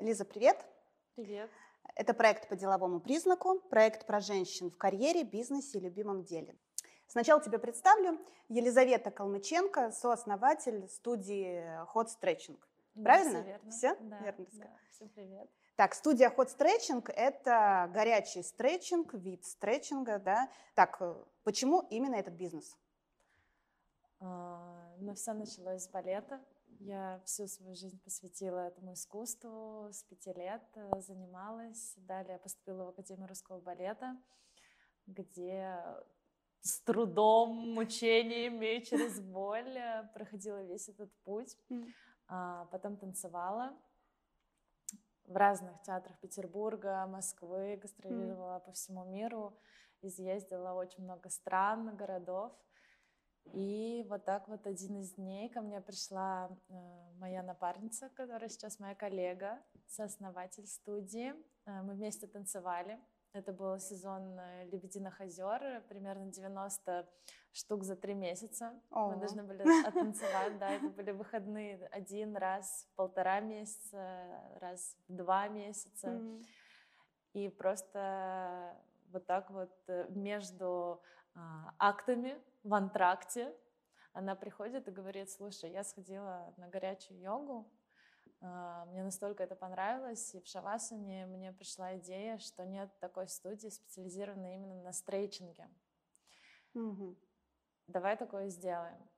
Лиза, привет. Привет. Это проект по деловому признаку, проект про женщин в карьере, бизнесе и любимом деле. Сначала тебе представлю. Елизавета Калмыченко, сооснователь студии Hot Stretching. Правильно? Все верно. Все? Да, Верно да. Всем привет. Так, студия Hot Stretching – это горячий стретчинг, вид стретчинга, да. Так, э, почему именно этот бизнес? А, Ну, все началось с балета. Я всю свою жизнь посвятила этому искусству. С пяти лет э, занималась. Далее поступила в Академию русского балета, где с трудом, мучениями, через боль э, проходила весь этот путь. А, Потом танцевала в разных театрах Петербурга, Москвы, гастролировала по всему миру, изъездила очень много стран, городов. И вот так вот один из дней ко мне пришла э, моя напарница, которая сейчас моя коллега, сооснователь студии. Э, мы вместе танцевали. Это был сезон э, «Лебединых озер», примерно 90 штук за три месяца. О. Мы должны были оттанцевать, да, это были выходные один раз в полтора месяца, раз в два месяца. М. И просто вот так вот между актами в антракте она приходит и говорит, слушай, я сходила на горячую йогу, а, мне настолько это понравилось, и в Шавасане мне пришла идея, что нет такой студии, специализированной именно на стрейчинге. Мгм. Давай такое сделаем.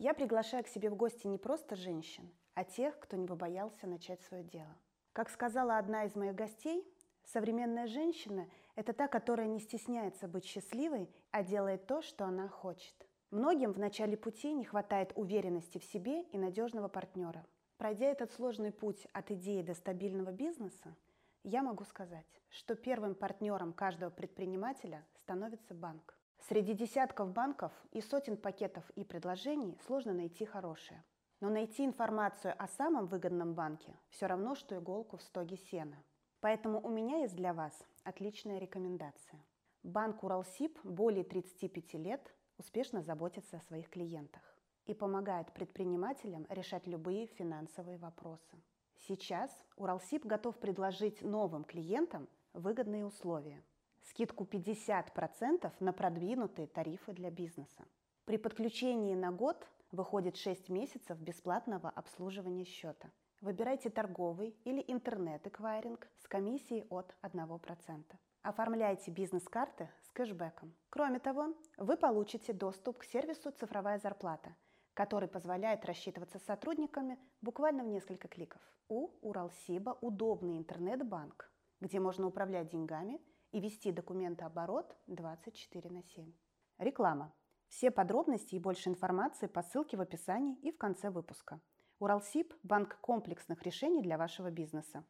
Я приглашаю к себе в гости не просто женщин, а тех, кто не побоялся начать свое дело. Как сказала одна из моих гостей, современная женщина – это та, которая не стесняется быть счастливой, а делает то, что она хочет. Многим в начале пути не хватает уверенности в себе и надежного партнера. Пройдя этот сложный путь от идеи до стабильного бизнеса, я могу сказать, что первым партнером каждого предпринимателя становится банк. Среди десятков банков и сотен пакетов и предложений сложно найти хорошее. Но найти информацию о самом выгодном банке все равно, что иголку в стоге сена. Поэтому у меня есть для вас отличная рекомендация. Банк Уралсиб более 35 лет успешно заботится о своих клиентах и помогает предпринимателям решать любые финансовые вопросы. Сейчас Уралсиб готов предложить новым клиентам выгодные условия. Скидку 50% на продвинутые тарифы для бизнеса. При подключении на год выходит 6 месяцев бесплатного обслуживания счета. Выбирайте торговый или интернет-эквайринг с комиссией от 1%. Оформляйте бизнес-карты с кэшбэком. Кроме того, вы получите доступ к сервису «Цифровая зарплата», который позволяет рассчитываться с сотрудниками буквально в несколько кликов. У Уралсиба удобный интернет-банк, где можно управлять деньгами и вести документооборот 24 на 7. Реклама. Все подробности и больше информации по ссылке в описании и в конце выпуска. Уралсиб – банк комплексных решений для вашего бизнеса.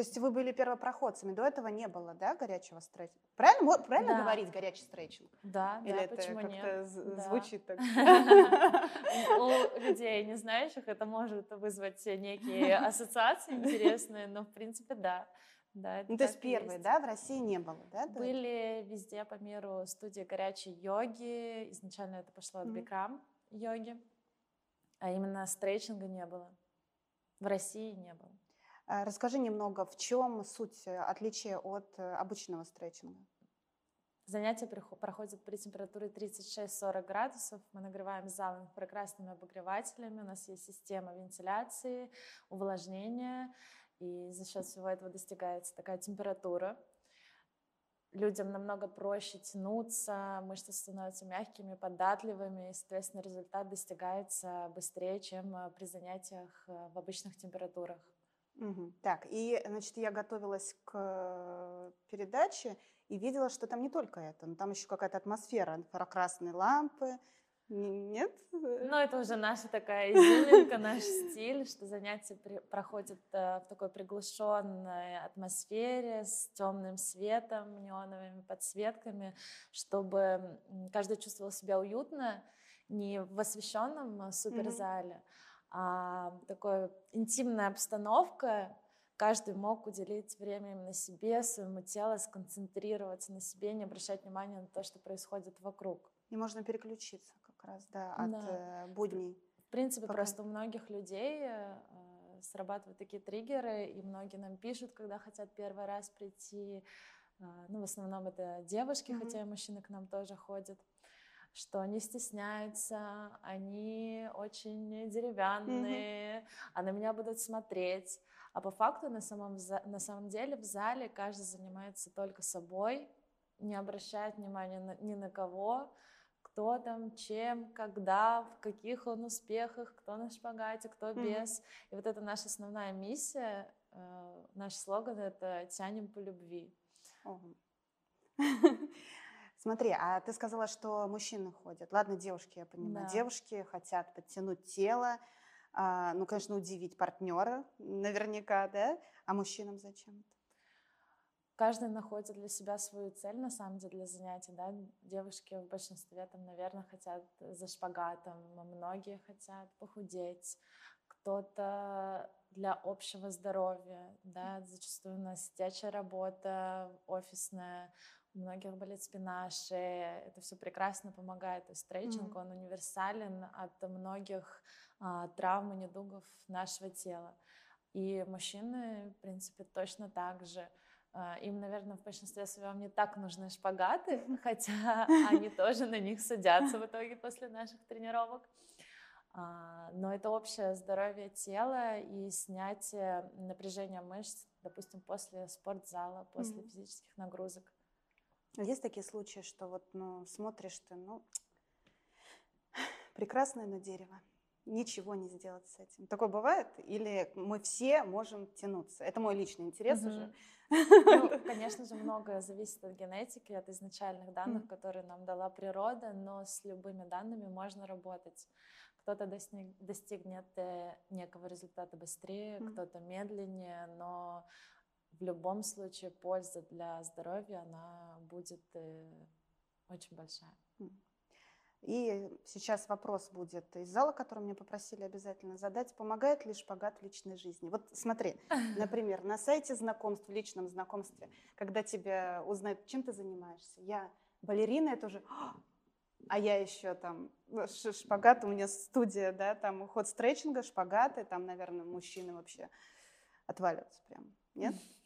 То есть вы были первопроходцами, до этого не было, да, горячего стретчинга? Правильно, правильно Да. говорить горячий стретчинг? Да, Или да, это почему нет? Да. звучит так? У людей, не знающих, это может вызвать некие ассоциации интересные, но в принципе да. Да, Ну, то есть первые, есть. да, в России не было, да? Были везде по миру студии горячей йоги. Изначально это пошло от Мгм. бикрам йоги, а именно стрейчинга не было. В России не было. А, Расскажи немного, в чем суть э, отличия от э, обычного стретчинга? Занятия прихо- проходят при температуре 36-40 градусов. Мы нагреваем зал прекрасными обогревателями. У нас есть система вентиляции, увлажнения. И за счет всего этого достигается такая температура. Людям намного проще тянуться, мышцы становятся мягкими, податливыми, и, соответственно, результат достигается быстрее, чем э, при занятиях в обычных температурах. Мгм. Так, и, значит, я готовилась к э, передаче и видела, что там не только это, но там еще какая-то атмосфера, инфракрасные лампы. Нет? Ну, это уже наша такая изюминка, наш стиль, что занятия при- проходят э, в такой приглушенной атмосфере с темным светом, неоновыми подсветками, чтобы каждый чувствовал себя уютно, не в освещенном э, суперзале, а, такой интимная обстановка, каждый мог уделить время именно себе, своему телу, сконцентрироваться на себе, не обращать внимания на то, что происходит вокруг. И можно переключиться как раз, да, от да. Э, будней. В принципе, Пока... просто у многих людей э, срабатывают такие триггеры, и многие нам пишут, когда хотят первый раз прийти. Э, ну, в основном это девушки, mm-hmm. хотя и мужчины к нам тоже ходят что они стесняются, они очень деревянные, mm-hmm. а на меня будут смотреть. А по факту на самом, на самом деле в зале каждый занимается только собой, не обращает внимания на, ни на кого, кто там, чем, когда, в каких он успехах, кто на шпагате, кто без. Mm-hmm. И вот это наша основная миссия, э, наш слоган — это «тянем по любви». Oh. Смотри, а ты сказала, что мужчины ходят. Ладно, девушки, я понимаю. Да. Девушки хотят подтянуть тело, а, ну, конечно, удивить партнера наверняка, да? А мужчинам зачем это? Каждый находит для себя свою цель, на самом деле, для занятий, да. Девушки в большинстве, там, наверное, хотят за шпагатом, многие хотят похудеть, кто-то для общего здоровья, да, зачастую у нас сидячая работа, офисная, у многих болит спина, шея, это все прекрасно помогает. Есть стретчинг, mm-hmm. он универсален от многих а, травм и недугов нашего тела. И мужчины, в принципе, точно так же. А, им, наверное, в большинстве своем не так нужны шпагаты, хотя они тоже на них садятся в итоге после наших тренировок. А, но это общее здоровье тела и снятие напряжения мышц, допустим, после спортзала, после mm-hmm. физических нагрузок. Есть такие случаи, что вот ну, смотришь ты, ну, прекрасное на дерево, ничего не сделать с этим. Такое бывает? Или мы все можем тянуться? Это мой личный интерес mm-hmm. уже. Ну, конечно же, многое зависит от генетики, от изначальных данных, mm-hmm. которые нам дала природа, но с любыми данными можно работать. Кто-то достиг, достигнет э, некого результата быстрее, mm-hmm. кто-то медленнее, но в любом случае польза для здоровья, она будет э, очень большая. И сейчас вопрос будет из зала, который мне попросили обязательно задать. Помогает ли шпагат в личной жизни? Вот смотри, например, на сайте знакомств, в личном знакомстве, когда тебя узнают, чем ты занимаешься. Я балерина, это уже... А я еще там ну, шпагат, у меня студия, да, там уход стретчинга, шпагаты, там, наверное, мужчины вообще отваливаются прям. Нет?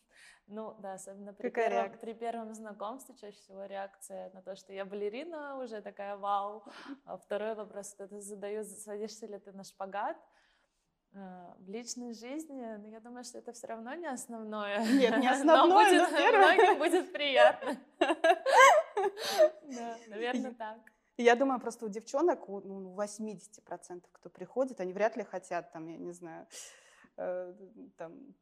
Ну да, особенно при, первом, при первом знакомстве чаще всего реакция на то, что я балерина, уже такая вау. А второй вопрос, это задаю, садишься ли ты на шпагат. А, в личной жизни, ну, я думаю, что это все равно не основное. Нет, не основное, но, будет, но многим будет приятно. Да, наверное, так. Я думаю, просто у девчонок, у 80%, кто приходит, они вряд ли хотят, там, я не знаю, Э, там,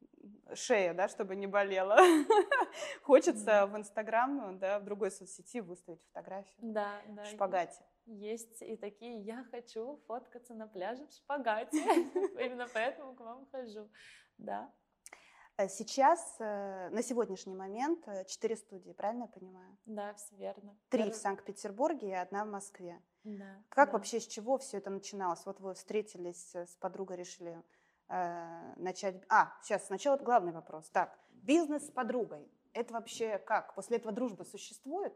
шея, да, чтобы не болела. Хочется в Инстаграм, да, в другой соцсети выставить фотографию да, да, в шпагате. Есть и такие, я хочу фоткаться на пляже в шпагате, именно поэтому к вам хожу, да. Э, сейчас, э, на сегодняшний момент, четыре студии, правильно я понимаю? Да, все верно. Три в Санкт-Петербурге и одна в Москве. Да. Как да. вообще, с чего все это начиналось? Вот вы встретились с подругой, решили э, начать... А, сейчас сначала главный вопрос. Так, бизнес с подругой. Это вообще как? После этого дружба существует?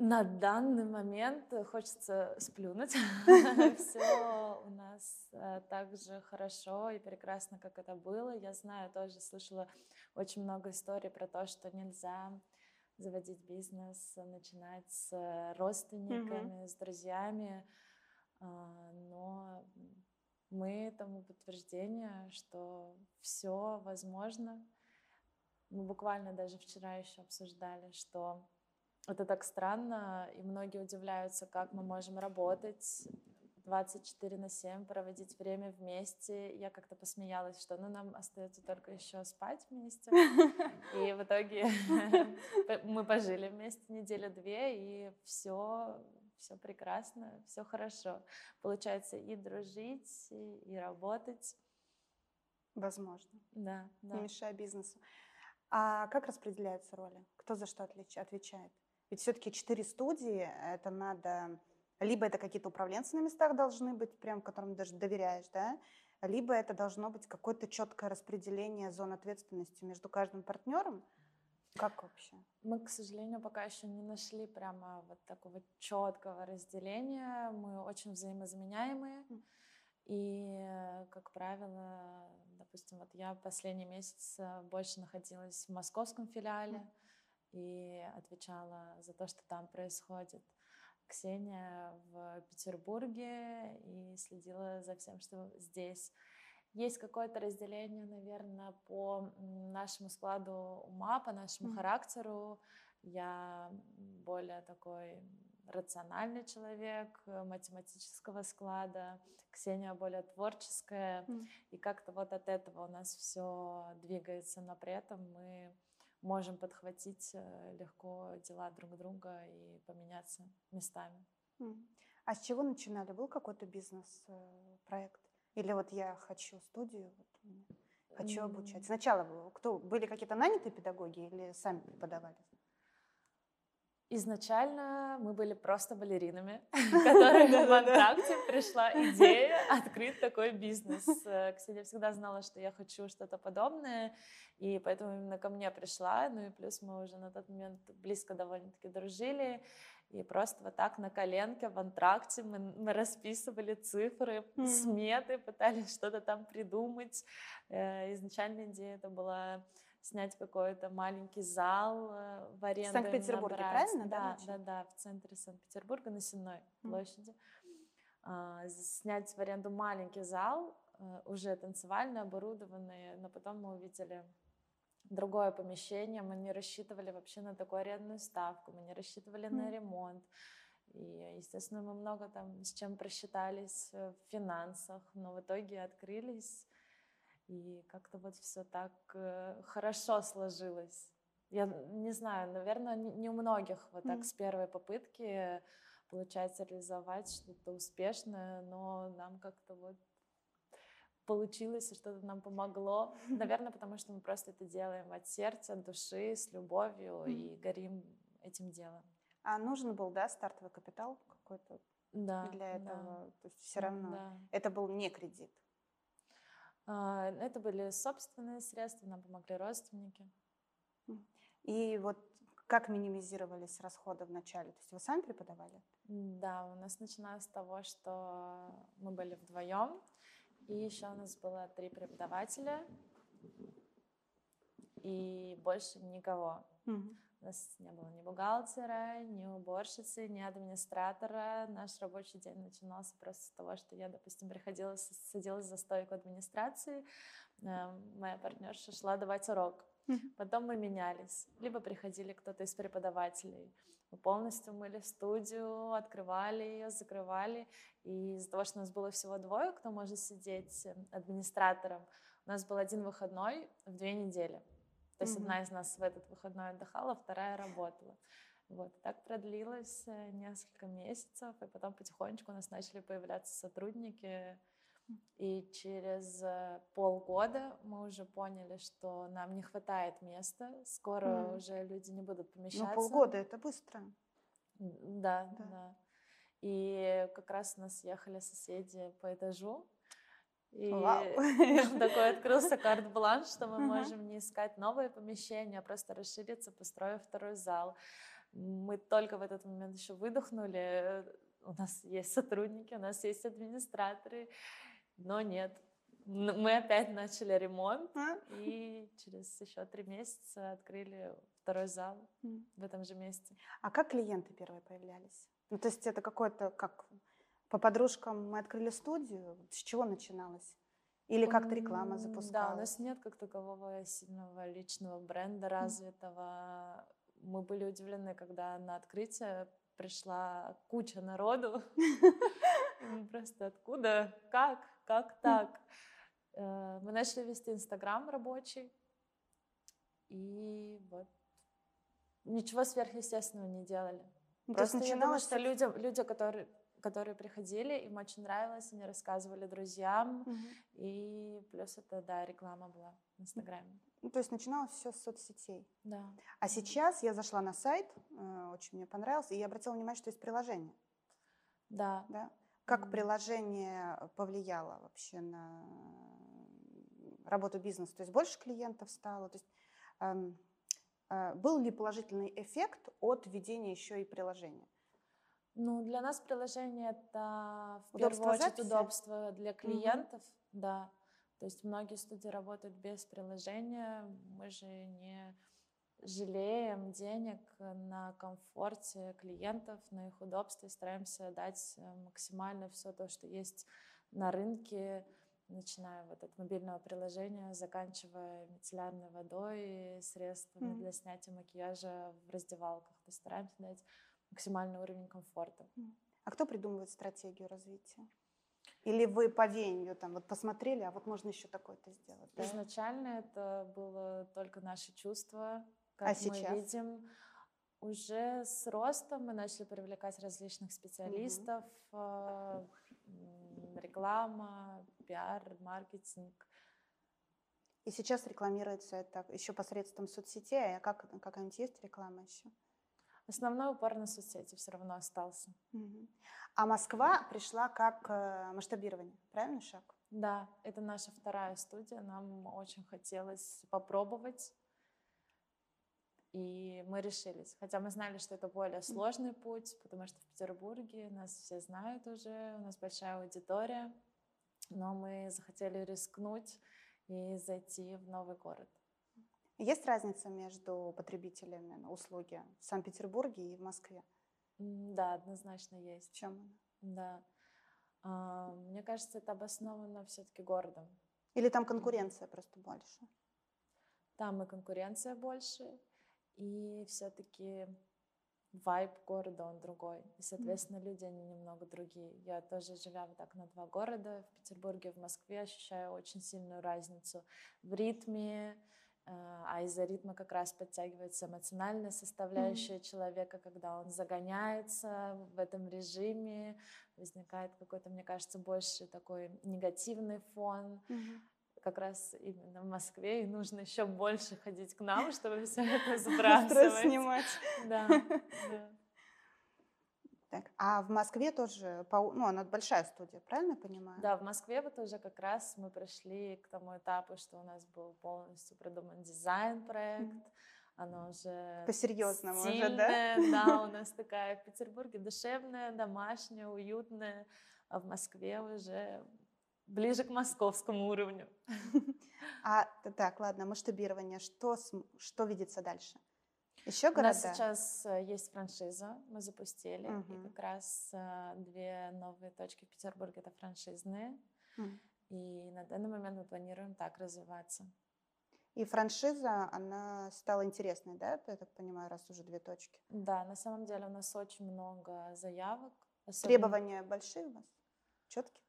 На данный момент хочется сплюнуть. Все у нас э, так же хорошо и прекрасно, как это было. Я знаю, тоже слышала очень много историй про то, что нельзя заводить бизнес, начинать с родственниками, с друзьями. А, но мы тому подтверждение, что все возможно. Мы буквально даже вчера еще обсуждали, что это так странно, и многие удивляются, как мы можем работать 24 на 7, проводить время вместе. Я как-то посмеялась, что ну, нам остается только еще спать вместе. И в итоге мы пожили вместе неделю-две, и все все прекрасно, все хорошо. Получается и дружить, и, работать. Возможно. Да, да. Не мешая бизнесу. А как распределяются роли? Кто за что отвечает? Ведь все-таки четыре студии, это надо Либо это какие-то управленцы на местах должны быть, прям которым даже доверяешь, да? Либо это должно быть какое-то четкое распределение зон ответственности между каждым партнером. Как вообще? Мы, к сожалению, пока еще не нашли прямо вот такого четкого разделения. Мы очень взаимозаменяемые. И, как правило, допустим, вот я последний месяц э, больше находилась в московском филиале и отвечала за то, что там происходит. Ксения в Петербурге и следила за всем, что здесь. Есть какое-то разделение, наверное, по нашему складу ума, по нашему mm-hmm. характеру. Я более такой рациональный человек, математического склада, Ксения более творческая, mm. и как-то вот от этого у нас все двигается, но при этом мы можем подхватить э, легко дела друг друга и поменяться местами. А с чего начинали? Был какой-то бизнес-проект? Или вот я хочу студию, вот, хочу обучать? Сначала кто, были какие-то нанятые педагоги или сами преподавали? Изначально мы были просто балеринами, которые в контракте пришла идея открыть такой бизнес. Э, Ксения всегда знала, что я хочу что-то подобное, и поэтому именно ко мне пришла. Ну и плюс мы уже на тот момент близко довольно-таки дружили. И просто вот так на коленке в антракте мы, мы расписывали цифры, mm. сметы, пытались что-то там придумать. Э, изначально идея это была снять какой-то маленький зал э, в аренду. В Санкт-Петербурге, правильно? Да, да, да, в центре Санкт-Петербурга на Сенной площади. Mm. Снять в аренду маленький зал, э, уже танцевальный, оборудованный, но потом мы увидели другое помещение, мы не рассчитывали вообще на такую арендную ставку, мы не рассчитывали mm. на ремонт. И, естественно, мы много там с чем просчитались в финансах, но в итоге открылись и как-то вот все так э, хорошо сложилось. Я не знаю, наверное, не у многих вот так mm. с первой попытки получается реализовать что-то успешное, но нам как-то вот получилось, и что-то нам помогло. Наверное, потому что мы просто это делаем от сердца, от души, с любовью и горим этим делом. А нужен был, да, стартовый капитал какой-то да, для этого? Да. То есть все равно да. это был не кредит. А, это были собственные средства, нам помогли родственники. И вот как минимизировались расходы в начале? То есть вы сами преподавали? Да, у нас начиналось с того, что мы были вдвоем, и еще у нас было три преподавателя, и больше никого. Угу. У нас не было ни бухгалтера, ни уборщицы, ни администратора. Наш рабочий день начинался просто с того, что я, допустим, приходила, садилась за стойку администрации, эм, моя партнерша шла давать урок. Потом мы менялись. Либо приходили кто-то из преподавателей. Мы полностью мыли студию, открывали ее, закрывали. И из-за того, что у нас было всего двое, кто может сидеть эм, администратором, у нас был один выходной в две недели. То есть mm-hmm. одна из нас в этот выходной отдыхала, вторая работала. Вот, так продлилось э, несколько месяцев, и потом потихонечку у нас начали появляться сотрудники. И через э, полгода мы уже поняли, что нам не хватает места, скоро mm. уже люди не будут ну, помещаться. Ну, полгода это быстро. Да, да, да. И как раз у нас ехали соседи по этажу, и такой открылся карт-бланш, что мы можем не искать новое помещение, а просто расшириться, построив второй зал. Мы только в этот момент еще выдохнули. У нас есть сотрудники, у нас есть администраторы, но нет. Мы опять начали ремонт а? и через еще три месяца открыли второй зал в этом же месте. А как клиенты первые появлялись? Ну, то есть это какое-то как по подружкам мы открыли студию. С чего начиналось? Или как-то реклама запускалась? Да, у нас нет как такового сильного личного бренда развитого. Мы были удивлены, когда на открытие пришла куча народу. Просто откуда? Как? Как так? Э, мы начали вести Инстаграм рабочий. И вот ничего сверхъестественного не делали. Ну, Просто я думаю, что люди, люди, которые, которые приходили, им очень нравилось, они рассказывали друзьям, угу. и плюс это, да, реклама была в Инстаграме. Ну, то есть начиналось все с соцсетей. Да. А сейчас я зашла на сайт, э, очень мне понравился, и я обратила внимание, что есть приложение. Да. да? Как приложение повлияло вообще на работу бизнеса? То есть больше клиентов стало? То есть, эм, э, был ли положительный эффект от введения еще и приложения? Ну, для нас приложение это в Удобство первую очередь записи? удобство для клиентов, да. То есть многие студии работают без приложения. Мы же не жалеем денег на комфорте клиентов, на их удобстве, стараемся дать э, максимально все то, что есть на рынке, начиная вот от мобильного приложения, заканчивая мицеллярной водой, средствами Мгм. для снятия макияжа в раздевалках. То есть стараемся дать максимальный уровень комфорта. А кто придумывает стратегию развития? Или вы по веянию там вот посмотрели, а вот можно еще такое-то сделать? да? Изначально это было только наши чувства, А как сейчас? мы видим. Уже с ростом мы начали привлекать различных специалистов, э, м, реклама, пиар, маркетинг. И сейчас рекламируется это еще посредством соцсетей, а как, какая-нибудь есть реклама еще? Основной упор на соцсети все равно остался. Мгм. А Москва пришла как э, масштабирование, правильно шаг? Да, это наша вторая студия. Нам очень хотелось попробовать. И мы решились. Хотя мы знали, что это более сложный путь, потому что в Петербурге нас все знают уже, у нас большая аудитория. Но мы захотели рискнуть и зайти в новый город. Есть разница между потребителями услуги в Санкт-Петербурге и в Москве? Да, однозначно В есть. чем она? Да. А, Мне кажется, это обосновано все-таки городом. Или там конкуренция просто больше? Там и конкуренция больше, и все-таки вайб города он другой. И, соответственно, люди, они немного другие. Я тоже, живя вот так на два города, в Петербурге, в Москве, ощущаю очень сильную разницу в ритме, э, а из-за ритма как раз подтягивается эмоциональная составляющая человека, когда он загоняется в этом режиме, возникает какой-то, мне кажется, больше такой негативный фон, как раз именно в Москве, и нужно еще больше ходить к нам, чтобы все это Стресс сбрасывать. снимать. Да, да. Так, а в Москве тоже, по- ну, она большая студия, правильно я понимаю? Да, в Москве вот уже как раз мы пришли к тому этапу, что у нас был полностью продуман дизайн-проект, Мгм. оно уже По-серьезному уже, да? да, у нас такая в Петербурге душевная, домашняя, уютная, а в Москве уже ближе к московскому уровню. А, так, ладно, масштабирование. Что, что видится дальше? Еще У города? нас сейчас э, есть франшиза, мы запустили, и Мгм. как раз э, две новые точки в Петербурге это франшизные, М. и на данный момент мы планируем так развиваться. И франшиза, она стала интересной, да, я так понимаю, раз уже две точки? Да, на самом деле у нас очень много заявок. особенно- Требования большие у вас? Четкие-то?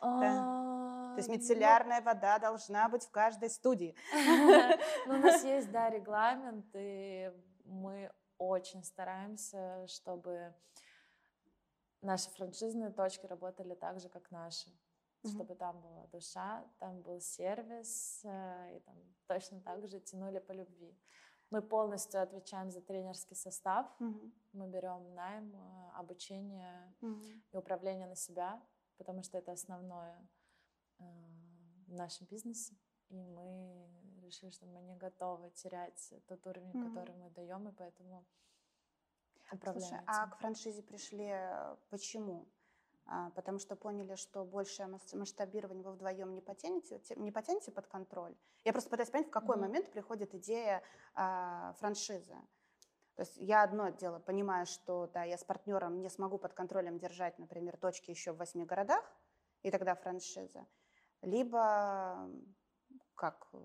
А, То есть ну, мицеллярная вода должна быть в каждой студии. Ну, у нас есть, да, регламент, и мы очень стараемся, чтобы наши франшизные точки работали так же, как наши. Чтобы там была душа, там был сервис, э, и там точно так же тянули по любви. Мы полностью отвечаем за тренерский состав. Мгм. Мы берем найм, э, обучение Мгм. и управление на себя, потому что это основное э, в нашем бизнесе. И мы решили, что мы не готовы терять тот уровень, Мгм. который мы даем, и поэтому Слушай, управляем а этим. к франшизе пришли э, почему? А, потому что поняли, что большее мас- масштабирование вы вдвоем не потянете, те- не потянете под контроль. Я просто пытаюсь понять, в какой Мгм. момент приходит идея а, франшизы. То есть я одно дело понимаю, что да, я с партнером не смогу под контролем держать, например, точки еще в восьми городах, и тогда франшиза. Либо как э,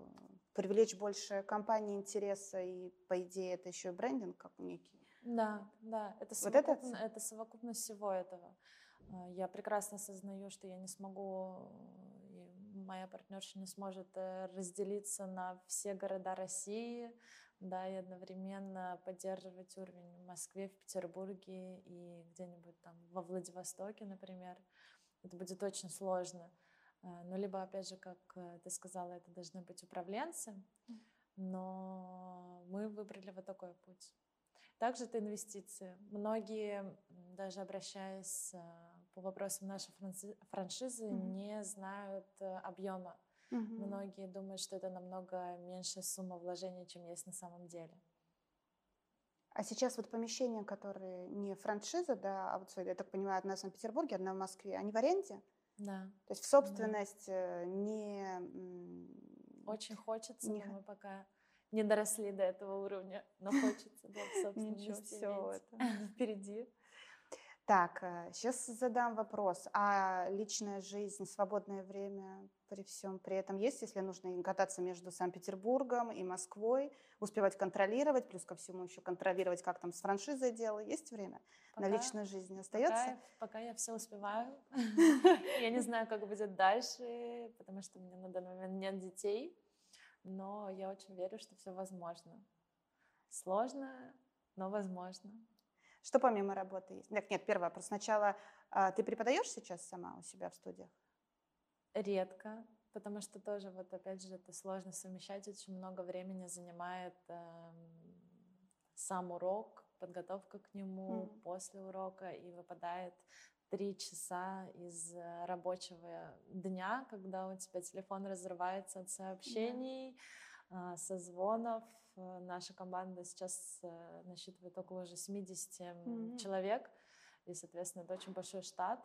привлечь больше компаний интереса, и по идее это еще и брендинг как некий. Да, да, это, Вот это совокупно- это совокупность всего этого. А, Я прекрасно осознаю, что я не смогу, и моя партнерша не сможет э, разделиться на все города России, да, и одновременно поддерживать уровень в Москве, в Петербурге и где-нибудь там во Владивостоке, например. Это будет очень сложно. А, Ну, либо, опять же, как э, ты сказала, это должны быть управленцы, но мы выбрали вот такой путь. Также это инвестиции. Многие, даже обращаясь э, по вопросам нашей франшизы, mm-hmm. не знают э, объема. Mm-hmm. Многие думают, что это намного меньшая сумма вложений, чем есть на самом деле. А сейчас вот помещения, которые не франшиза, да, а вот, я так понимаю, одна в Санкт-Петербурге, одна в Москве, они в аренде? Да. То есть в собственность да. Э, не... Очень хочется, не... но мы пока не доросли до этого уровня, но хочется, да, собственно, Ничего, все это впереди. Так, сейчас э, задам вопрос. А личная жизнь, свободное время при всем при этом есть, если нужно кататься между Санкт-Петербургом и Москвой, успевать контролировать, плюс ко всему еще контролировать, как там с франшизой дело. Есть время пока, на личной жизни? Остается? Пока, пока я все успеваю. Я не знаю, как будет дальше, потому что у меня на данный момент нет детей, но я очень верю, что все возможно. Сложно, но возможно. Что помимо работы есть? Нет, нет, первый вопрос. Сначала а, ты преподаешь сейчас сама у себя в студиях? Редко, потому что тоже вот опять же это сложно совмещать, очень много времени занимает э, сам урок, подготовка к нему mm. после урока и выпадает три часа из э, рабочего дня, когда у тебя телефон разрывается от сообщений, yeah. э, созвонов, наша команда сейчас э, насчитывает около уже 70 mm-hmm. человек, и, соответственно, это очень большой штат,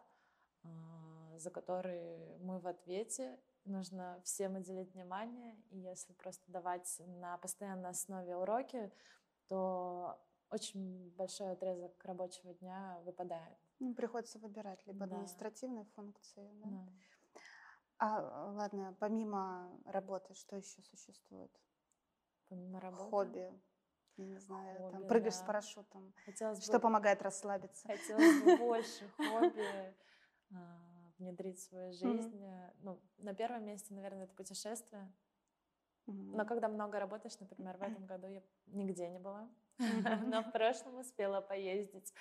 а, за который мы в ответе. Нужно всем уделить внимание, и если просто давать на постоянной основе уроки, то очень большой отрезок рабочего дня выпадает. Ну, приходится выбирать либо да. административные функции. Да? Да. А, ладно, помимо работы, что еще существует? Помимо работы. Хобби. Я не знаю, хобби, там прыгаешь да. с парашютом. Хотелось что бы, помогает расслабиться? Хотелось бы больше хобби а, внедрить в свою жизнь. Ну, на первом месте, наверное, это путешествие. Но когда много работаешь, например, в этом году я нигде не была, но в прошлом успела поездить.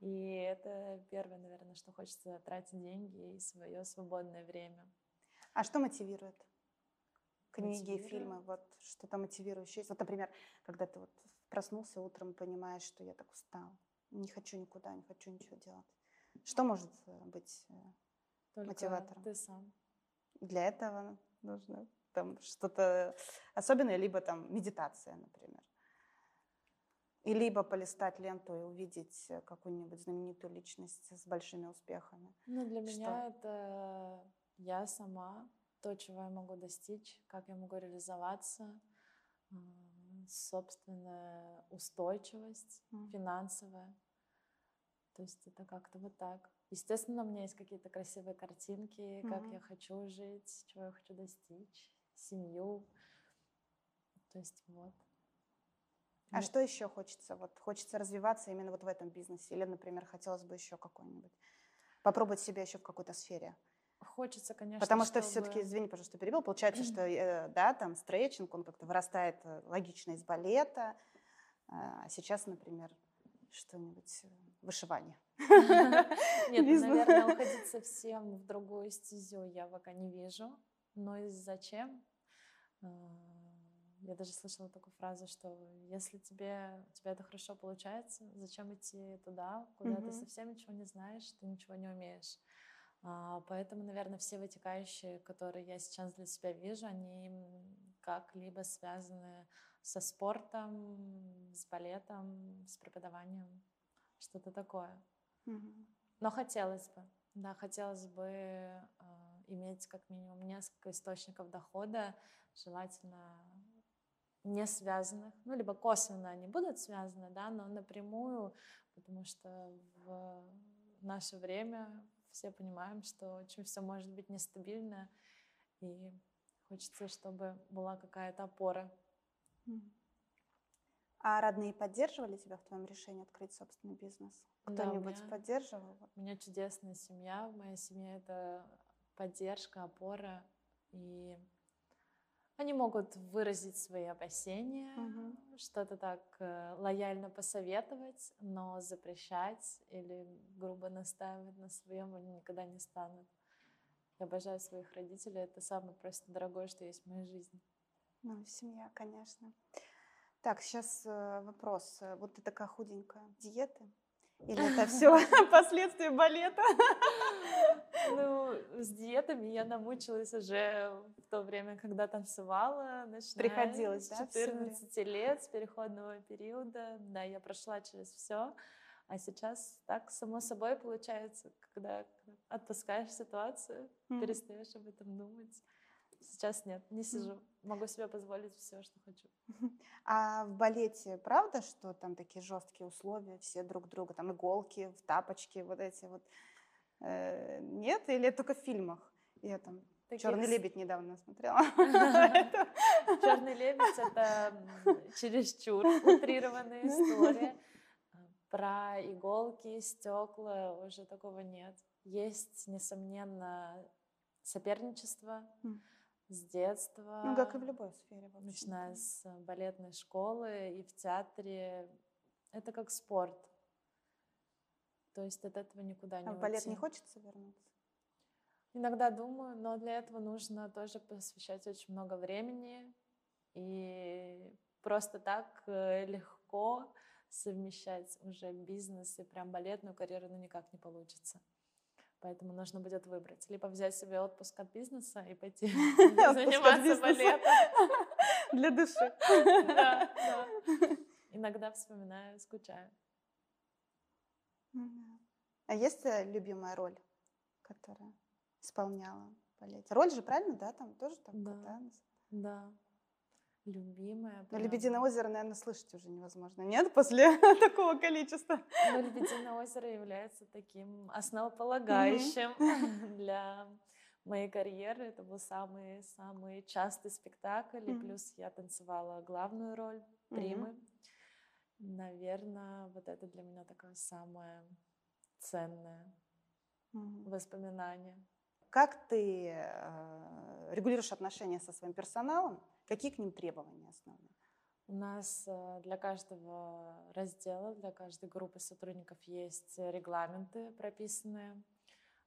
И это первое, наверное, что хочется тратить деньги и свое свободное время. А что мотивирует? Книги, фильмы, вот что-то мотивирующее. Вот, например, когда ты вот проснулся утром понимаешь, что я так устал, не хочу никуда, не хочу ничего делать. Что может э, быть э, Только мотиватором? ты сам. Для этого нужно там что-то особенное, либо там медитация, например. И либо полистать ленту и увидеть э, какую-нибудь знаменитую личность с большими успехами. Ну, для что? меня это я сама, то, чего я могу достичь, как я могу реализоваться, собственная устойчивость mm. финансовая. То есть это как-то вот так. Естественно, у меня есть какие-то красивые картинки, mm-hmm. как я хочу жить, чего я хочу достичь, семью. То есть вот. А ну, что еще хочется? Вот хочется развиваться именно вот в этом бизнесе, или, например, хотелось бы еще какой-нибудь попробовать себя еще в какой-то сфере. Хочется, конечно. Потому что чтобы... все-таки, извини, пожалуйста, перебил, получается, что, э, да, там стретчинг, он как-то вырастает э, логично из балета, а сейчас, например, что-нибудь э, вышивание. Нет, наверное, уходить совсем в другую стезю я пока не вижу. Но и зачем? Я даже слышала такую фразу, что если тебе, у тебя это хорошо получается, зачем идти туда, куда ты совсем ничего не знаешь, ты ничего не умеешь. А, поэтому, наверное, все вытекающие, которые я сейчас для себя вижу, они как-либо связаны со спортом, с балетом, с преподаванием, что-то такое. Mm-hmm. Но хотелось бы, да, хотелось бы э, иметь как минимум несколько источников дохода, желательно не связанных, ну, либо косвенно они будут связаны, да, но напрямую, потому что в наше время все понимаем, что очень все может быть нестабильно, и хочется, чтобы была какая-то опора. А родные поддерживали тебя в твоем решении открыть собственный бизнес? Кто-нибудь да, поддерживал? У меня чудесная семья. Моя семья — это поддержка, опора. И они могут выразить свои опасения, угу. что-то так э, лояльно посоветовать, но запрещать или грубо настаивать на своем они никогда не станут. Я обожаю своих родителей, это самое просто дорогое, что есть в моей жизни. Ну, семья, конечно. Так, сейчас э, вопрос. Вот ты такая худенькая. Диеты? Или это все последствия балета? Ну, с диетами я намучилась уже в то время, когда танцевала, Приходилось, с 14 да, лет, с переходного периода. Да, я прошла через все. А сейчас так само собой получается, когда отпускаешь ситуацию, перестаешь об этом думать. Сейчас нет, не сижу. Могу себе позволить все, что хочу. А в балете правда, что там такие жесткие условия, все друг друга, там иголки в тапочки, вот эти вот? Э, нет? Или только в фильмах? Я там Таких... Черный лебедь недавно смотрела. Черный лебедь это чересчур утрированная история. Про иголки, стекла уже такого нет. Есть, несомненно, соперничество с детства. Ну, как и в любой сфере. Начиная с балетной школы и в театре. Это как спорт. То есть от этого никуда не А в балет не хочется вернуться? Иногда думаю, но для этого нужно тоже посвящать очень много времени. И просто так э, легко совмещать уже бизнес и прям балетную карьеру ну, никак не получится. Поэтому нужно будет выбрать. Либо взять себе отпуск от бизнеса и пойти заниматься балетом. Для души. Да, да. Иногда вспоминаю, скучаю. А есть э, любимая роль, которая исполняла в балете? Роль же, правильно, да? Там тоже так, да? Да. Да. Любимая. Но «Лебединое озеро», наверное, слышать уже невозможно. Нет, после такого количества? Но «Лебединое озеро» является таким основополагающим для моей карьеры. Это был самый-самый частый спектакль. И плюс я танцевала главную роль Примы. Наверное, вот это для меня такое самое ценное воспоминание. Как ты э, регулируешь отношения со своим персоналом? Какие к ним требования основные? У нас э, для каждого раздела, для каждой группы сотрудников есть регламенты прописанные.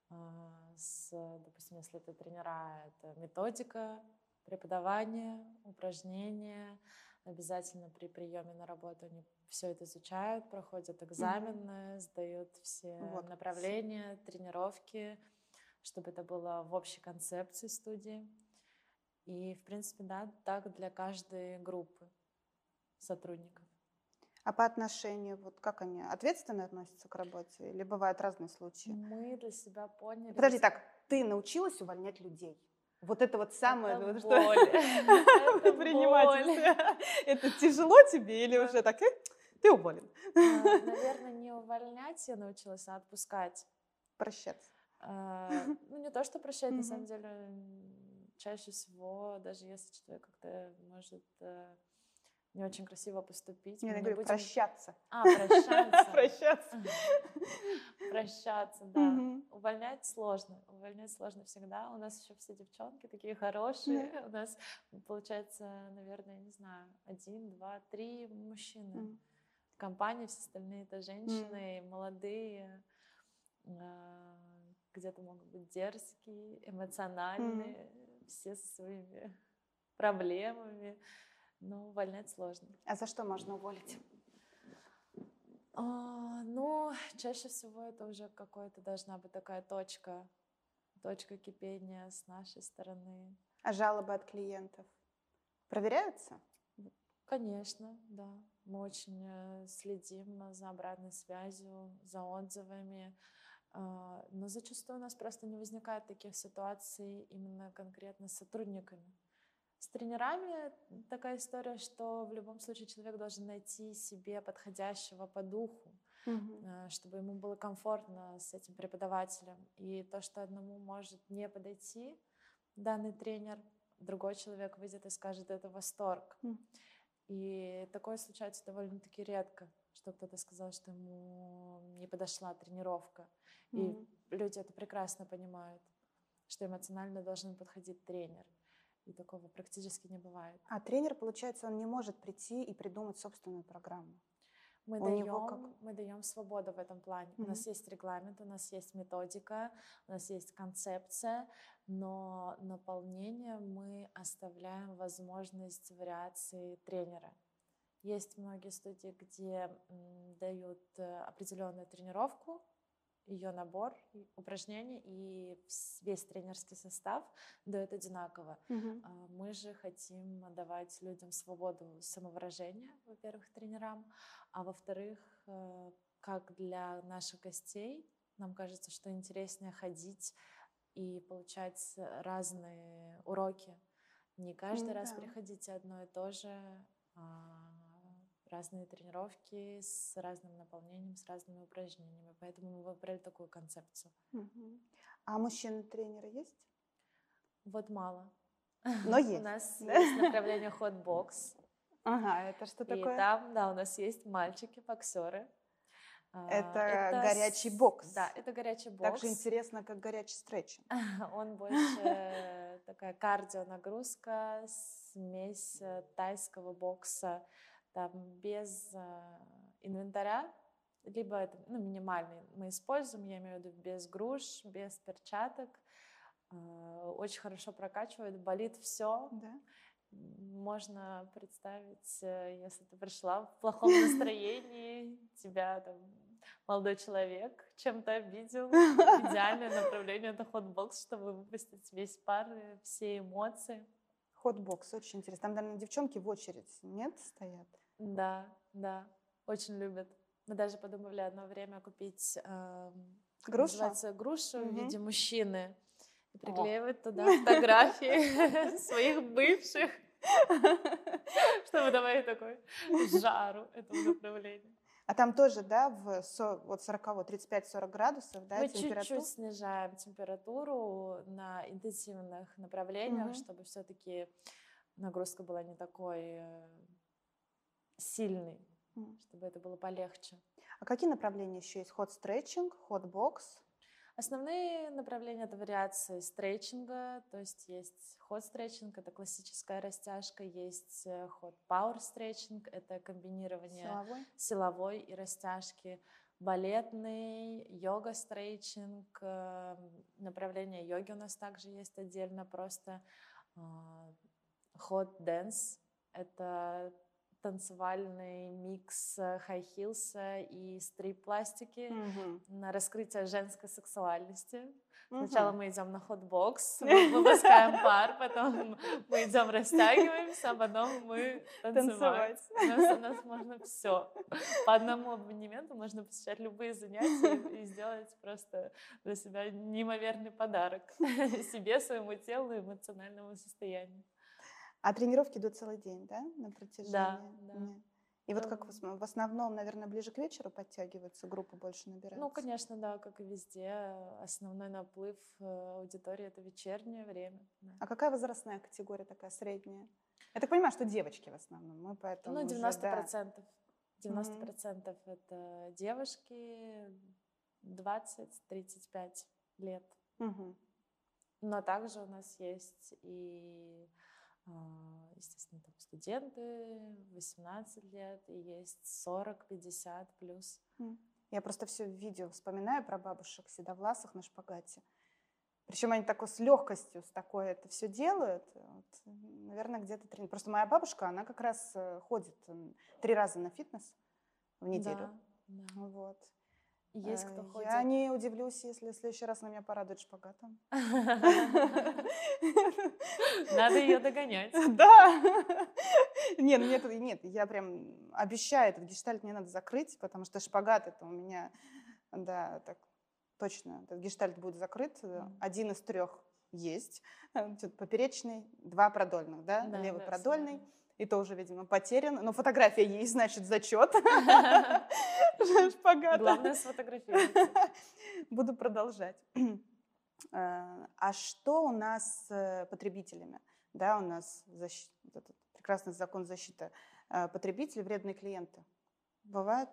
А, с, допустим, если это тренера, это методика, преподавание, упражнения. Обязательно при приеме на работу они все это изучают, проходят экзамены, сдают все вот. направления, тренировки, чтобы это было в общей концепции студии. И, в принципе, да, так для каждой группы сотрудников. А по отношению, вот как они ответственно относятся к работе? Или бывают разные случаи? Мы для себя поняли... Подожди, так, ты научилась увольнять людей? Вот это вот самое, это что предпринимательство. Это тяжело тебе или уже так, ты уволен? А, Наверное, не увольнять я научилась, а отпускать. Прощаться. А, ну, не то, что прощать, на самом деле, чаще всего, даже если человек как-то может э, не очень красиво поступить. Не, я говорю, будем... прощаться. А, прощаться. Прощаться. Прощаться, да. Увольнять сложно. Увольнять сложно всегда. У нас еще все девчонки такие хорошие. У нас, получается, наверное, не знаю, один, два, три мужчины. В компании все остальные это женщины, молодые, а, где-то могут быть дерзкие, эмоциональные, все со своими проблемами но увольнять сложно. А за что можно уволить? А, ну, чаще всего это уже какая-то должна быть такая точка, точка кипения с нашей стороны. А жалобы от клиентов проверяются? Конечно, да. Мы очень э, следим за обратной связью, за отзывами. А, но зачастую у нас просто не возникает таких ситуаций именно конкретно с сотрудниками. С тренерами такая история, что в любом случае человек должен найти себе подходящего по духу, угу. чтобы ему было комфортно с этим преподавателем. И то, что одному может не подойти данный тренер, другой человек выйдет и скажет, это восторг. Угу. И такое случается довольно-таки редко, что кто-то сказал, что ему не подошла тренировка. Mm-hmm. И люди это прекрасно понимают, что эмоционально должен подходить тренер. И такого практически не бывает. А тренер, получается, он не может прийти и придумать собственную программу. Мы у даем, как... мы даем свободу в этом плане. Mm-hmm. У нас есть регламент, у нас есть методика, у нас есть концепция, но наполнение мы оставляем возможность вариации тренера. Есть многие студии, где дают э, определенную тренировку, ее набор упражнений и весь тренерский состав дает одинаково. А, Мы же хотим давать людям свободу самовыражения, во-первых, тренерам, а во-вторых, э, как для наших гостей, нам кажется, что интереснее ходить и получать разные уроки. Не каждый М, раз да. приходите одно и то же, а разные тренировки с разным наполнением, с разными упражнениями. Поэтому мы выбрали такую концепцию. А мужчины-тренеры есть? Вот мало. Но У есть. нас да? есть направление хот-бокс. Ага, это что И такое? там, да, у нас есть мальчики-боксеры. А, Это горячий с- бокс. Да, это горячий бокс. Так же интересно, как горячий стретчинг. Он больше такая кардионагрузка, смесь э, тайского бокса, там без э, инвентаря, либо это ну, минимальный мы используем, я имею в виду без груш, без перчаток. Э, Очень хорошо прокачивает, болит все. Да? Можно представить, э, если ты пришла в плохом настроении, тебя там молодой человек чем-то обидел. Идеальное направление это хот-бокс, чтобы выпустить весь пар, все эмоции. Хот-бокс, очень интересно. Там, наверное, девчонки в очередь, нет, стоят? Да, да, очень любят. Мы даже подумали одно время купить как Грушу? называется, грушу в Мгм. виде мужчины и приклеивать туда фотографии своих бывших, чтобы добавить такой жару этому направлению. А там тоже, да, в со- вот 40, 35-40 градусов, да, Мы температура? чуть-чуть снижаем температуру на интенсивных направлениях, Мгм. чтобы все-таки нагрузка была не такой сильной, Мгм. чтобы это было полегче. А какие направления еще есть? Ход-стретчинг, хот-бокс? Основные направления это вариации стретчинга, то есть есть hot stretching, это классическая растяжка, есть э, hot power stretching, это комбинирование Силовой? силовой и растяжки, балетный, йога стретчинг, э, направление йоги у нас также есть отдельно, просто а, hot dance, это танцевальный микс хай-хилса и стрип-пластики Мгм. на раскрытие женской сексуальности. Сначала Мгм. мы идем на хот-бокс, выпускаем пар, потом мы идем растягиваемся, а потом мы танцевать. Танцевать. У нас, у нас можно все. По одному абонементу можно посещать любые занятия и сделать просто для себя неимоверный подарок себе, своему телу и эмоциональному состоянию. А тренировки идут целый день, да, на протяжении? Да, да. И вот как в основном, наверное, ближе к вечеру подтягиваются, группы больше набираются? Ну, конечно, да, как и везде, основной наплыв э, аудитории это вечернее время. да. А какая возрастная категория такая средняя? Я так понимаю, что девочки в основном, мы поэтому Ну, уже, 90 да. процентов. 90 процентов это девушки, 20-35 лет. Мгм. Но также у нас есть и, естественно, там студенты 18 лет, и есть 40-50 плюс. Я просто все видео вспоминаю про бабушек седовласых на шпагате. Причем они такой с легкостью, с такой это все делают. Вот, наверное, где-то трени- Просто моя бабушка, она как раз э, ходит три раза на фитнес в неделю. Да, да. Вот. Есть Э, кто Я ходит. не удивлюсь, если в следующий раз на меня порадует шпагатом. Надо ее догонять. Да. Нет, ну нет, нет, я прям обещаю, этот гештальт мне надо закрыть, потому что шпагат это у меня, да, так точно, этот гештальт будет закрыт. Один из трех есть, э, тут поперечный, два продольных, да, левый продольный. И то уже, видимо, потерян. Но фотография есть, значит, зачет. Шпагата. Главное сфотографироваться. Буду продолжать. Э, А что у нас с э, потребителями? Да, у нас прекрасный закон защиты э, потребителей, вредные клиенты. Бывают?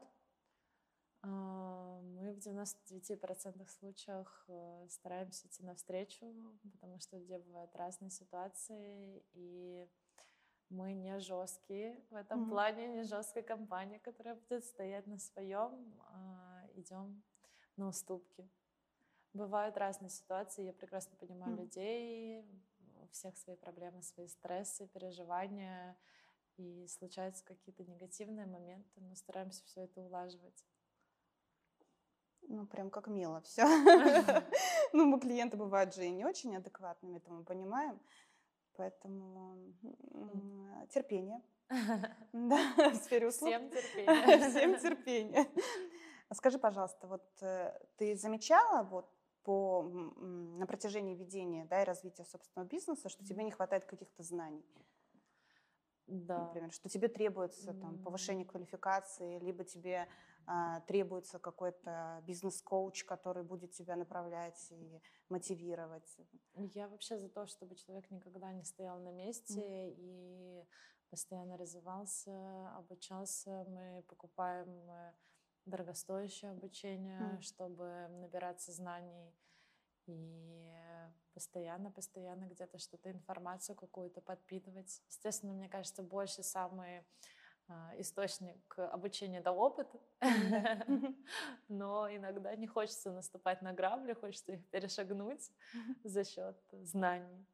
А, Мы в 99% случаях стараемся идти навстречу, потому что где бывают разные ситуации, и мы не жесткие в этом Мгм. плане, не жесткая компания, которая будет стоять на своем, идем на уступки. Бывают разные ситуации, я прекрасно понимаю Мгм. людей, у всех свои проблемы, свои стрессы, переживания, и случаются какие-то негативные моменты, но стараемся все это улаживать. Ну, прям как мило все. Ну, мы клиенты бывают же и не очень адекватными, это мы понимаем. Поэтому терпение. Да, в сфере услуг. Всем терпение. Всем терпение. Скажи, пожалуйста, вот э, ты замечала вот по, на протяжении ведения да, и развития собственного бизнеса, что тебе не хватает каких-то знаний? Да. Например, что тебе требуется там, повышение квалификации, либо тебе а, требуется какой-то бизнес-коуч, который будет тебя направлять и мотивировать. Я вообще за то, чтобы человек никогда не стоял на месте mm. и постоянно развивался, обучался. Мы покупаем э, дорогостоящее обучение, mm. чтобы набираться знаний и постоянно-постоянно где-то что-то, информацию какую-то подпитывать. Естественно, мне кажется, больше самый а, источник обучения до опыта, но иногда не хочется наступать на грабли, хочется их перешагнуть за счет знаний.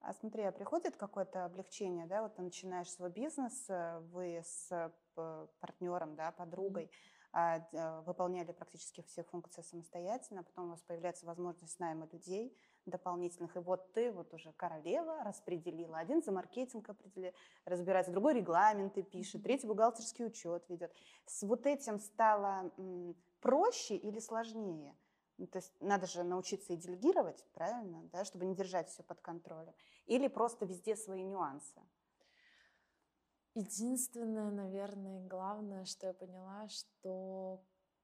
А смотри, а приходит какое-то облегчение, да, вот ты начинаешь свой бизнес, э, вы с э, партнером, да, подругой, mm-hmm выполняли практически все функции самостоятельно, потом у вас появляется возможность найма людей дополнительных, и вот ты вот уже королева распределила, один за маркетинг определил, разбирается, другой регламенты пишет, третий бухгалтерский учет ведет. С вот этим стало проще или сложнее? Ну, то есть надо же научиться и делегировать, правильно, да, чтобы не держать все под контролем. Или просто везде свои нюансы. Единственное, наверное, главное, что я поняла, что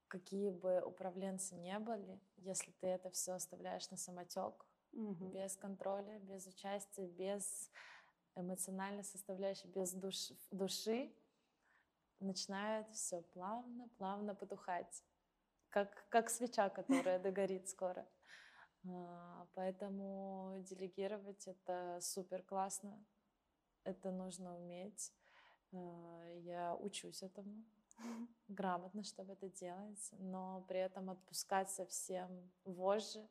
какие бы управленцы не были, если ты это все оставляешь на самотек, угу. без контроля, без участия, без эмоциональной составляющей, без душ, души, начинает все плавно, плавно потухать, как, как свеча, которая догорит скоро. А, поэтому делегировать это супер классно, это нужно уметь. А, я учусь этому грамотно, чтобы это делать, но при этом отпускать совсем вожжи,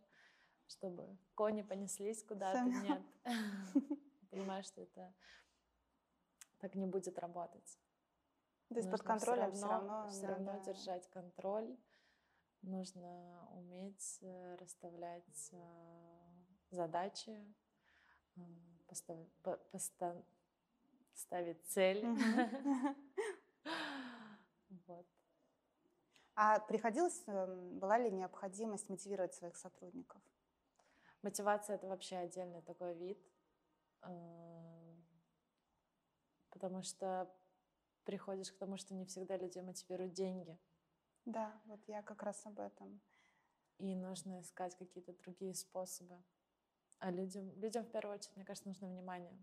чтобы кони понеслись куда-то. Нет. Понимаю, что это так не будет работать. То есть под контролем все равно, все равно, да, держать контроль. Нужно уметь э, расставлять э, задачи, э, постав, ставить цель. Вот. А приходилось, эм, была ли необходимость мотивировать своих сотрудников? Мотивация это вообще отдельный такой вид, эм, потому что приходишь к тому, что не всегда людей мотивируют деньги. Да, вот я как раз об этом. И нужно искать какие-то другие способы. А людям, людям в первую очередь, мне кажется, нужно внимание.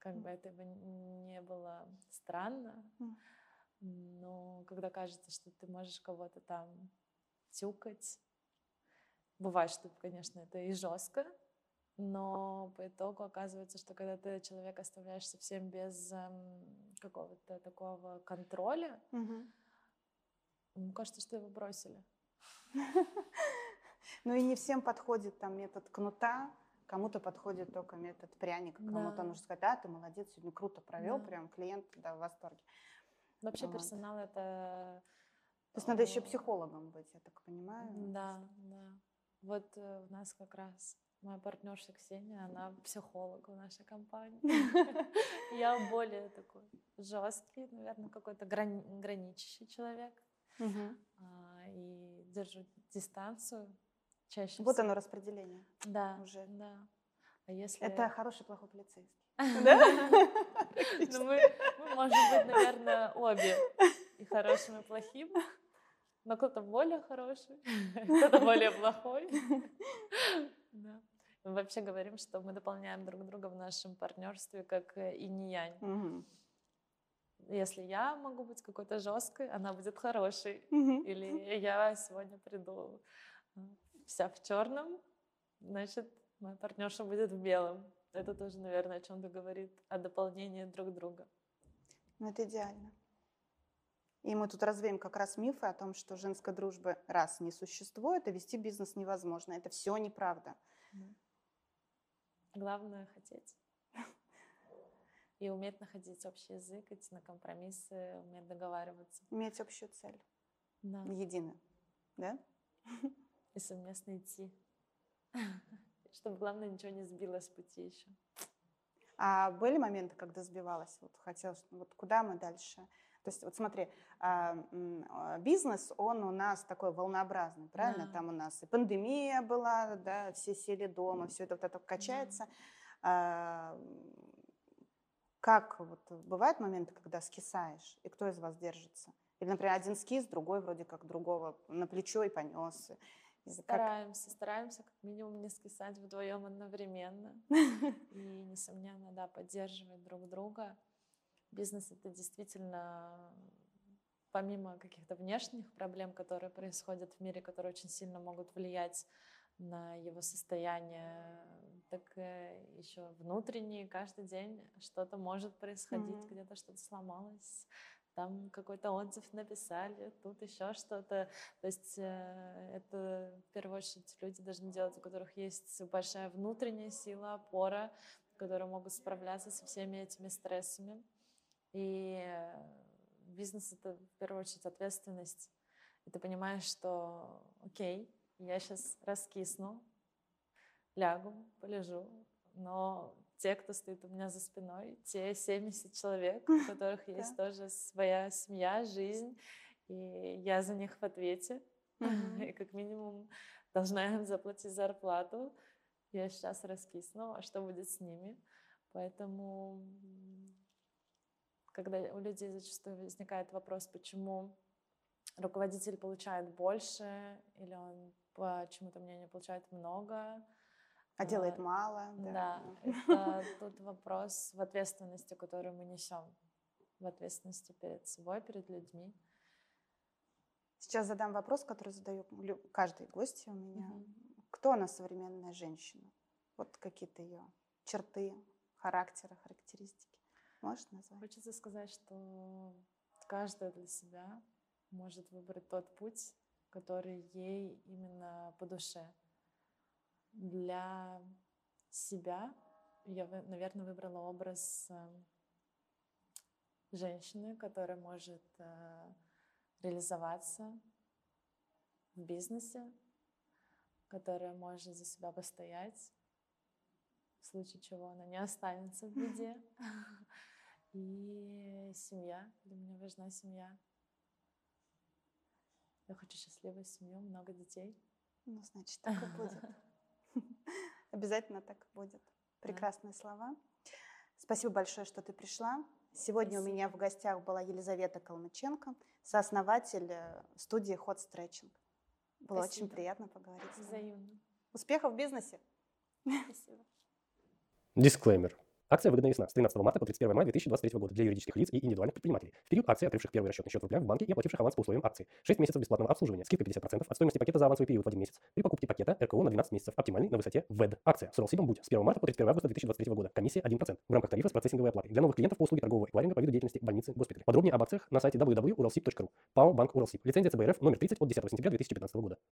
Как бы это не было странно, но когда кажется, что ты можешь кого-то там тюкать, бывает, что, конечно, это и жестко, но по итогу оказывается, что когда ты человека оставляешь совсем без эм, какого-то такого контроля, угу. кажется, что его бросили. Ну и не всем подходит там метод кнута, Кому-то подходит только метод пряника, кому-то да. нужно сказать, да, ты молодец, сегодня круто провел, да. прям клиент да, в восторге. Вообще вот. персонал это... То есть надо еще психологом быть, я так понимаю. Да, да. Вот э, у нас как раз моя партнерша Ксения, она психолог в нашей компании. Я более такой жесткий, наверное, какой-то граничащий человек. А, и держу дистанцию Чаще вот всего. оно распределение. Да. Уже. Да. А если... Это хороший, плохой полицейский. Да? Ну, мы, можем быть, наверное, обе. И хорошим, и плохим. Но кто-то более хороший, кто-то более плохой. Да. Мы вообще говорим, что мы дополняем друг друга в нашем партнерстве как и не янь. Угу. Если я могу быть какой-то жесткой, она будет хорошей. Угу. Или я сегодня приду вся в черном, значит, моя партнерша будет в белом. Это тоже, наверное, о чем-то говорит, о дополнении друг друга. Ну, это идеально. И мы тут развеем как раз мифы о том, что женской дружбы раз не существует, и вести бизнес невозможно. Это все неправда. Главное хотеть. и уметь находить общий язык, идти на компромиссы, уметь договариваться. Иметь общую цель. Да. Единую. Да? И совместно идти. Чтобы, главное, ничего не сбило с пути еще. А были моменты, когда сбивалась? Вот хотелось, вот куда мы дальше? То есть, вот смотри, а, а, бизнес, он у нас такой волнообразный, правильно? Да. Там у нас и пандемия была, да, все сели дома, все это вот это качается. Да. Как вот бывают моменты, когда скисаешь, и кто из вас держится? Или, например, один скис, другой вроде как другого на плечо и понес. Стараемся, как... стараемся как минимум не скисать вдвоем одновременно. И, несомненно, да, поддерживать друг друга. Бизнес — это действительно помимо каких-то внешних проблем, которые происходят в мире, которые очень сильно могут влиять на его состояние, так еще внутренние каждый день что-то может происходить, mm-hmm. где-то что-то сломалось, там какой-то отзыв написали, тут еще что-то. То есть э, это в первую очередь люди должны делать, у которых есть большая внутренняя сила, опора, которые могут справляться со всеми этими стрессами. И бизнес — это в первую очередь ответственность. И ты понимаешь, что окей, я сейчас раскисну, лягу, полежу, но те, кто стоит у меня за спиной, те 70 человек, у которых есть тоже своя семья, жизнь, и я за них в ответе, и как минимум должна им заплатить зарплату. Я сейчас раскисну, а что будет с ними? Поэтому, когда у людей зачастую возникает вопрос, почему руководитель получает больше, или он по чему-то мнению получает много, а делает мало. Да, да это тут вопрос в ответственности, которую мы несем. В ответственности перед собой, перед людьми. Сейчас задам вопрос, который задаю каждой гости у меня. Угу. Кто она современная женщина? Вот какие-то ее черты, характера, характеристики. Можешь назвать? Хочется сказать, что каждая для себя может выбрать тот путь, который ей именно по душе для себя я, наверное, выбрала образ эм, женщины, которая может э, реализоваться в бизнесе, которая может за себя постоять, в случае чего она не останется в беде. И семья. Для меня важна семья. Я хочу счастливую семью, много детей. Ну, значит, так и будет. Обязательно так будет. Прекрасные да. слова. Спасибо большое, что ты пришла. Сегодня Спасибо. у меня в гостях была Елизавета Калмыченко, сооснователь э, студии Hot Stretching. Было Спасибо. очень приятно поговорить. Взаимно. Успехов в бизнесе. Спасибо. Дисклеймер. Акция выгодна весна с 13 марта по 31 мая 2023 года для юридических лиц и индивидуальных предпринимателей. В период акции, открывших первый расчетный счет в рублях в банке и оплативших аванс по условиям акции. 6 месяцев бесплатного обслуживания. Скидка 50% от стоимости пакета за авансовый период в один месяц. При покупке пакета РКО на 12 месяцев. Оптимальный на высоте ВЭД. Акция с Уралсибом будет с 1 марта по 31 августа 2023 года. Комиссия 1%. В рамках тарифа с процессинговой оплатой. Для новых клиентов по услуге торгового эквайринга по виду деятельности больницы, госпитали. Подробнее об акциях на сайте www.uralsib.ru. ПАО Банк Уралсиб. Лицензия ЦБРФ номер 30 от 10 сентября 2015 года.